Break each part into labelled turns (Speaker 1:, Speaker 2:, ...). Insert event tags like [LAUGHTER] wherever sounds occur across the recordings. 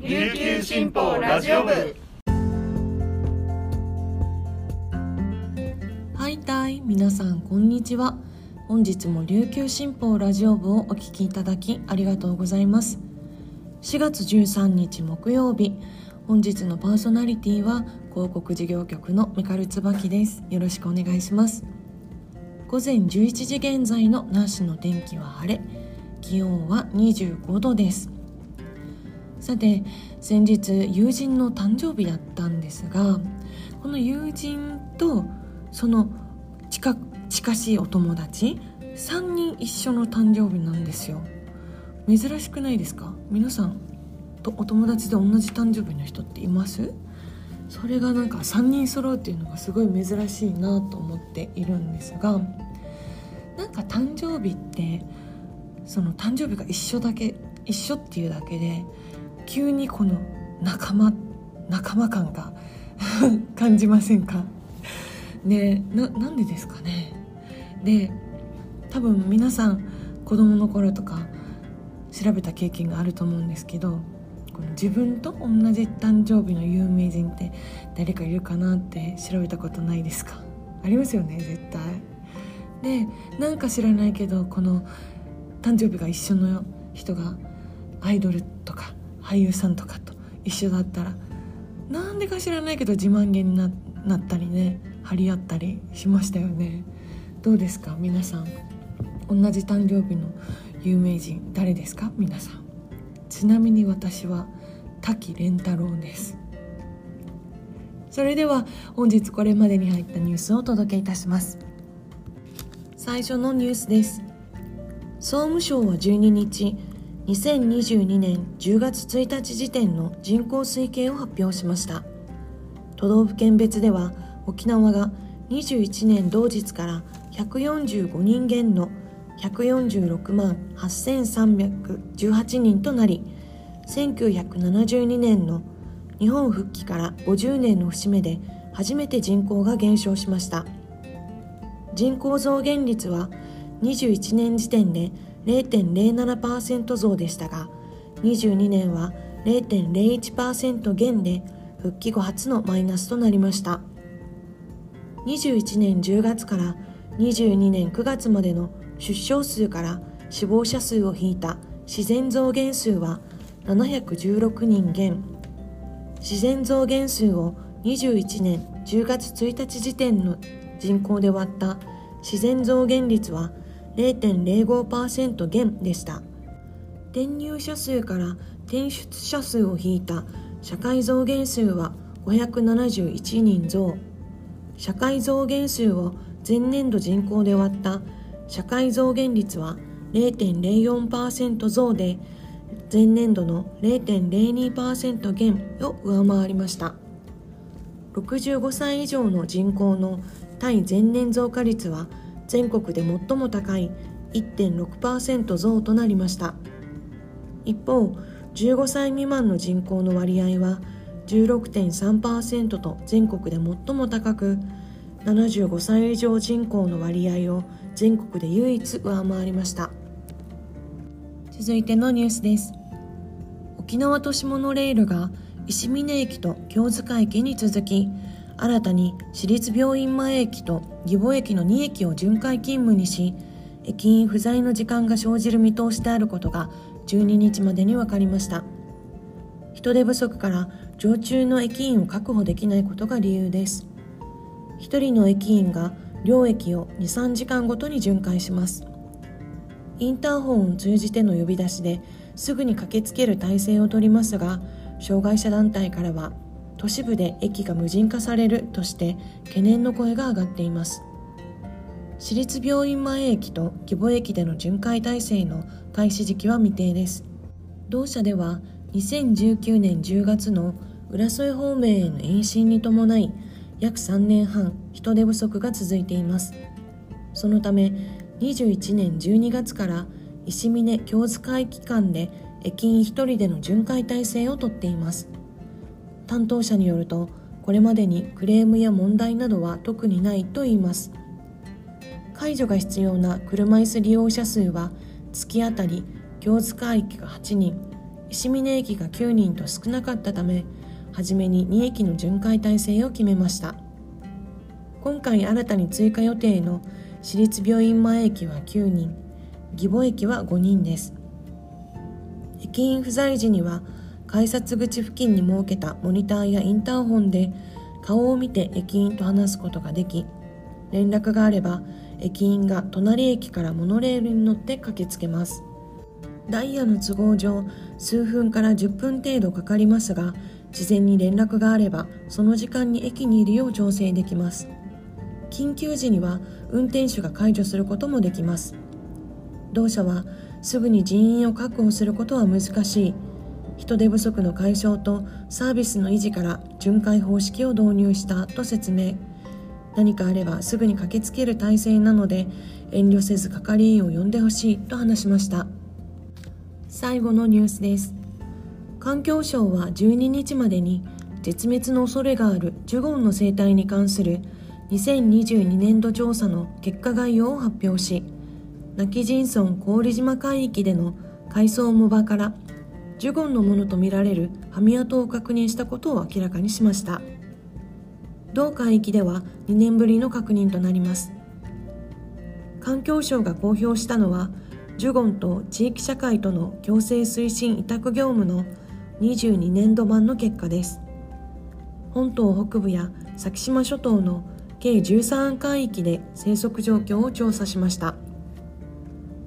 Speaker 1: 琉球新報ラジオ部。
Speaker 2: はいたい皆さんこんにちは。本日も琉球新報ラジオ部をお聞きいただきありがとうございます。4月13日木曜日。本日のパーソナリティは広告事業局のメカル椿です。よろしくお願いします。午前11時現在の那覇市の天気は晴れ。気温は25度です。さて先日友人の誕生日だったんですがこの友人とその近近しいお友達3人一緒の誕生日なんですよ。珍しくないですか？皆さんとお友達で同じ誕生日の人っています？それがなんか3人揃うっていうのがすごい珍しいなと思っているんですがなんか誕生日ってその誕生日が一緒だけ一緒っていうだけで急にこの仲間仲間感が [LAUGHS] 感じませんか？ねななんでですかね？で多分皆さん子供の頃とか調べた経験があると思うんですけどこの自分と同じ誕生日の有名人って誰かいるかなって調べたことないですか？ありますよね絶対。でなんか知らないけどこの誕生日が一緒の人がアイドルとか俳優さんとかと一緒だったらなんでか知らないけど自慢げにななったりね張り合ったりしましたよね。どうですか？皆さん。同じ誕生日の有名人誰ですか？皆さん。ちなみに私は滝蓮太郎です。それでは本日これまでに入ったニュースをお届けいたします。最初のニュースです。総務省は12日2022年10月1日時点の人口推計を発表しました。都道府県別では沖縄が21年同日から145人減の146万8318人となり1972年の日本復帰から50年の節目で初めて人口が減少しました。人口増減率は21年時点で0.07%増でしたが22年は0.01%減で復帰後初のマイナスとなりました。21年10月から22年9月までの出生数から死亡者数を引いた自然増減数は716人減。自然増減数を21年10月1日時点の人口で割った自然増減率は0.05%減でした。転入者数から転出者数を引いた社会増減数は571人増。社会増減数を前年度人口で割った社会増減率は0.04%増で前年度の0.02%減を上回りました。65歳以上の人口の対前年増加率は全国で最も高い1.6%増となりました。一方15歳未満の人口の割合は16.3%と全国で最も高く75歳以上人口の割合を全国で唯一上回りました。続いてのニュースです。沖縄都市モノレールが石峰駅と京塚駅に続き新たに私立病院前駅と義母駅の2駅を巡回勤務にし駅員不在の時間が生じる見通しであることが12日までに分かりました。人手不足から常駐の駅員を確保できないことが理由です。1人の駅員が両駅を23時間ごとに巡回します。インターホンを通じての呼び出しですぐに駆けつける体制をとりますが障害者団体からは都市部で駅が無人化されるとして懸念の声が上がっています。私立病院前駅と義母駅での巡回体制の開始時期は未定です。同社では2019年10月の浦添方面への延伸に伴い約3年半人手不足が続いています。そのため21年12月から石峰京塚駅間で駅員1人での巡回体制をとっています。担当者によるとこれまでにクレームや問題などは特にないといいます。解除が必要な車椅子利用者数は月当たり京塚駅が8人石峰駅が9人と少なかったため初めに2駅の巡回体制を決めました。今回新たに追加予定の私立病院前駅は9人義母駅は5人です。駅員不在時には改札口付近に設けたモニターやインターホンで顔を見て駅員と話すことができ連絡があれば駅員が隣駅からモノレールに乗って駆けつけます。ダイヤの都合上数分から10分程度かかりますが事前に連絡があればその時間に駅にいるよう調整できます。緊急時には運転手が解除することもできます。同社はすぐに人員を確保することは難しい。人手不足の解消とサービスの維持から巡回方式を導入したと説明。何かあればすぐに駆けつける体制なので遠慮せず係員を呼んでほしいと話しました。最後のニュースです。環境省は12日までに絶滅の恐れがあるジュゴンの生態に関する2022年度調査の結果概要を発表し泣き人村郡島海域での海藻藻場からジュゴンのものとみられるハミ跡を確認したことを明らかにしました。同海域では2年ぶりの確認となります。環境省が公表したのはジュゴンと地域社会との共生推進委託業務の22年度版の結果です。本島北部や先島諸島の計13海域で生息状況を調査しました。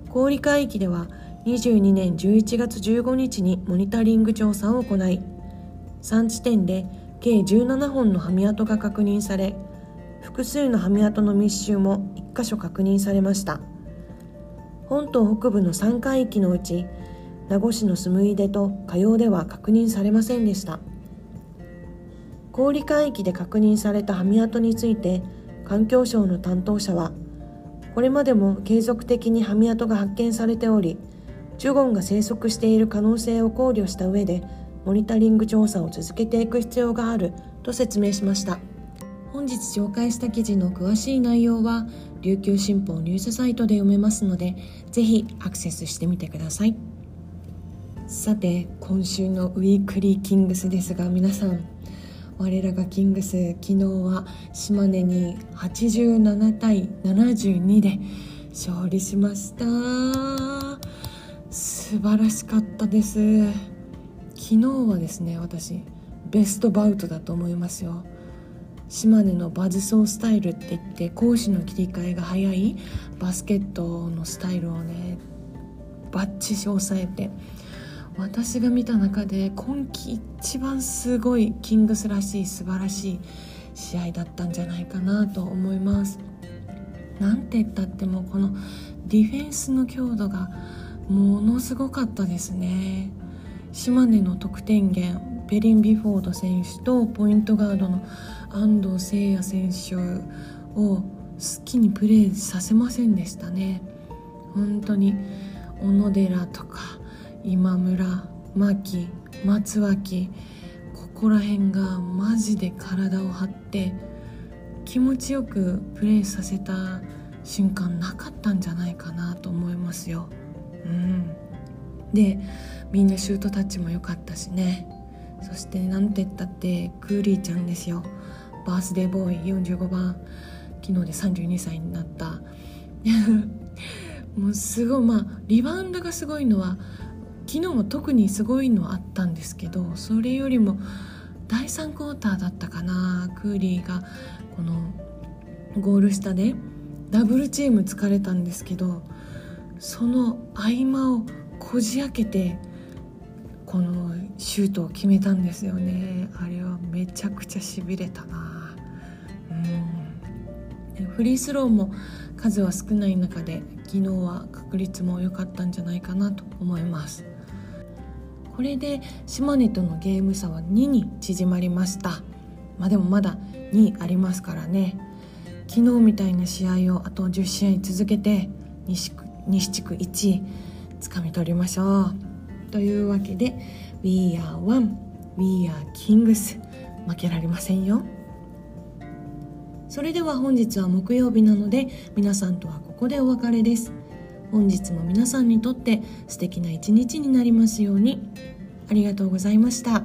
Speaker 2: 氷海域では22年11月15日にモニタリング調査を行い3地点で計17本のハミ跡が確認され複数のハミ跡の密集も1箇所確認されました。本島北部の3海域のうち名護市のスムイデと火曜では確認されませんでした。氷海域で確認されたハミ跡について環境省の担当者はこれまでも継続的にハミ跡が発見されておりジュゴンが生息している可能性を考慮した上でモニタリング調査を続けていく必要があると説明しました。本日紹介した記事の詳しい内容は琉球新報ニュースサイトで読めますのでぜひアクセスしてみてください。さて今週のウィークリーキングスですが皆さん我らがキングス昨日は島根に87対72で勝利しました。素晴らしかったです。昨日はですね私ベストバウトだと思いますよ。島根のバズソースタイルって言って攻守の切り替えが早いバスケットのスタイルをねバッチシ抑えて私が見た中で今季一番すごいキングスらしい素晴らしい試合だったんじゃないかなと思います。なんて言ったってもこのディフェンスの強度がものすごかったですね島根の得点源ペリン・ビフォード選手とポイントガードの安藤誠也選手を好きにプレーさせませんでしたね本当に小野寺とか今村牧松脇ここら辺がマジで体を張って気持ちよくプレーさせた瞬間なかったんじゃないかなと思いますよ。うん、でみんなシュートタッチも良かったしね。そしてなんて言ったってクーリーちゃんですよ。バースデーボーイ45番。昨日で32歳になった。[LAUGHS] もうすごいまあリバウンドがすごいのは昨日も特にすごいのはあったんですけどそれよりも第3クォーターだったかな。クーリーがこのゴール下でダブルチーム疲れたんですけどその合間をこじ開けてこのシュートを決めたんですよね。あれはめちゃくちゃしびれたな。うん。フリースローも数は少ない中で昨日は確率も良かったんじゃないかなと思います。これで島根とのゲーム差は2に縮まりました。まあでもまだ2ありますからね。昨日みたいな試合をあと10試合続けて西西地区1位つかみ取りましょう。というわけで We are one We are kings 負けられませんよ。それでは本日は木曜日なので皆さんとはここでお別れです。本日も皆さんにとって素敵な一日になりますように。ありがとうございました。